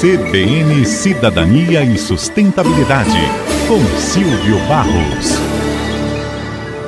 CBN Cidadania e Sustentabilidade, com Silvio Barros.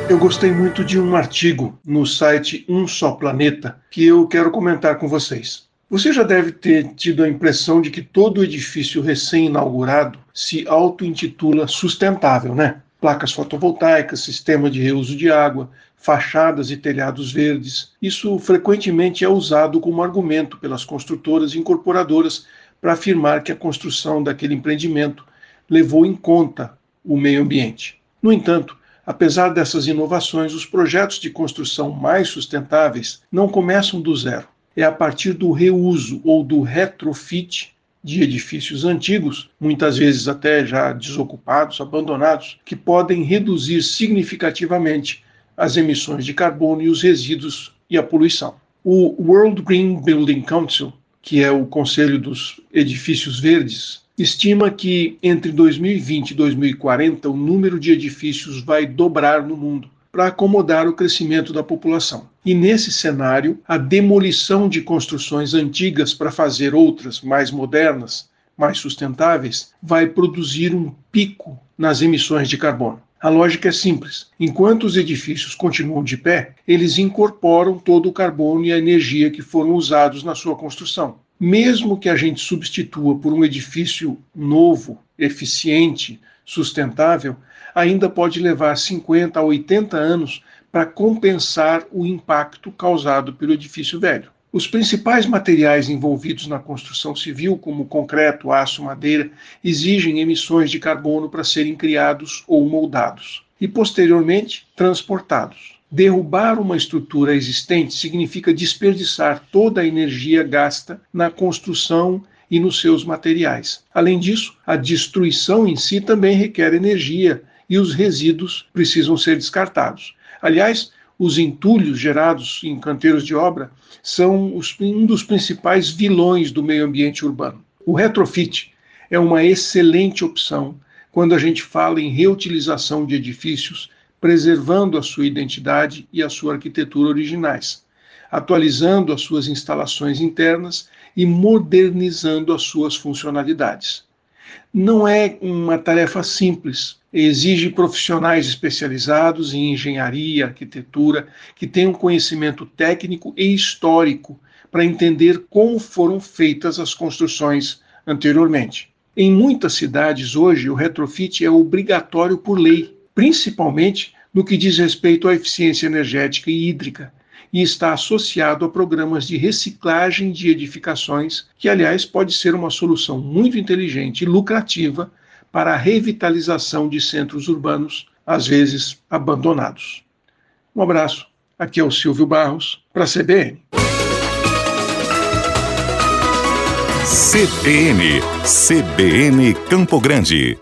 Eu gostei muito de um artigo no site Um Só Planeta que eu quero comentar com vocês. Você já deve ter tido a impressão de que todo edifício recém-inaugurado se auto-intitula sustentável, né? Placas fotovoltaicas, sistema de reuso de água, fachadas e telhados verdes. Isso frequentemente é usado como argumento pelas construtoras e incorporadoras para afirmar que a construção daquele empreendimento levou em conta o meio ambiente. No entanto, apesar dessas inovações, os projetos de construção mais sustentáveis não começam do zero. É a partir do reuso ou do retrofit de edifícios antigos, muitas vezes até já desocupados, abandonados, que podem reduzir significativamente as emissões de carbono e os resíduos e a poluição. O World Green Building Council que é o Conselho dos Edifícios Verdes, estima que entre 2020 e 2040 o número de edifícios vai dobrar no mundo para acomodar o crescimento da população. E nesse cenário, a demolição de construções antigas para fazer outras mais modernas, mais sustentáveis, vai produzir um pico nas emissões de carbono. A lógica é simples. Enquanto os edifícios continuam de pé, eles incorporam todo o carbono e a energia que foram usados na sua construção. Mesmo que a gente substitua por um edifício novo, eficiente, sustentável, ainda pode levar 50 a 80 anos para compensar o impacto causado pelo edifício velho. Os principais materiais envolvidos na construção civil, como concreto, aço, madeira, exigem emissões de carbono para serem criados ou moldados e, posteriormente, transportados. Derrubar uma estrutura existente significa desperdiçar toda a energia gasta na construção e nos seus materiais. Além disso, a destruição em si também requer energia e os resíduos precisam ser descartados. Aliás, os entulhos gerados em canteiros de obra são os, um dos principais vilões do meio ambiente urbano. O retrofit é uma excelente opção quando a gente fala em reutilização de edifícios, preservando a sua identidade e a sua arquitetura originais, atualizando as suas instalações internas e modernizando as suas funcionalidades. Não é uma tarefa simples, exige profissionais especializados em engenharia, arquitetura, que tenham conhecimento técnico e histórico para entender como foram feitas as construções anteriormente. Em muitas cidades hoje, o retrofit é obrigatório por lei, principalmente no que diz respeito à eficiência energética e hídrica, e está associado a programas de reciclagem de edificações, que, aliás, pode ser uma solução muito inteligente e lucrativa para a revitalização de centros urbanos, às vezes abandonados. Um abraço. Aqui é o Silvio Barros, para a CBN. CBN, CBN Campo Grande.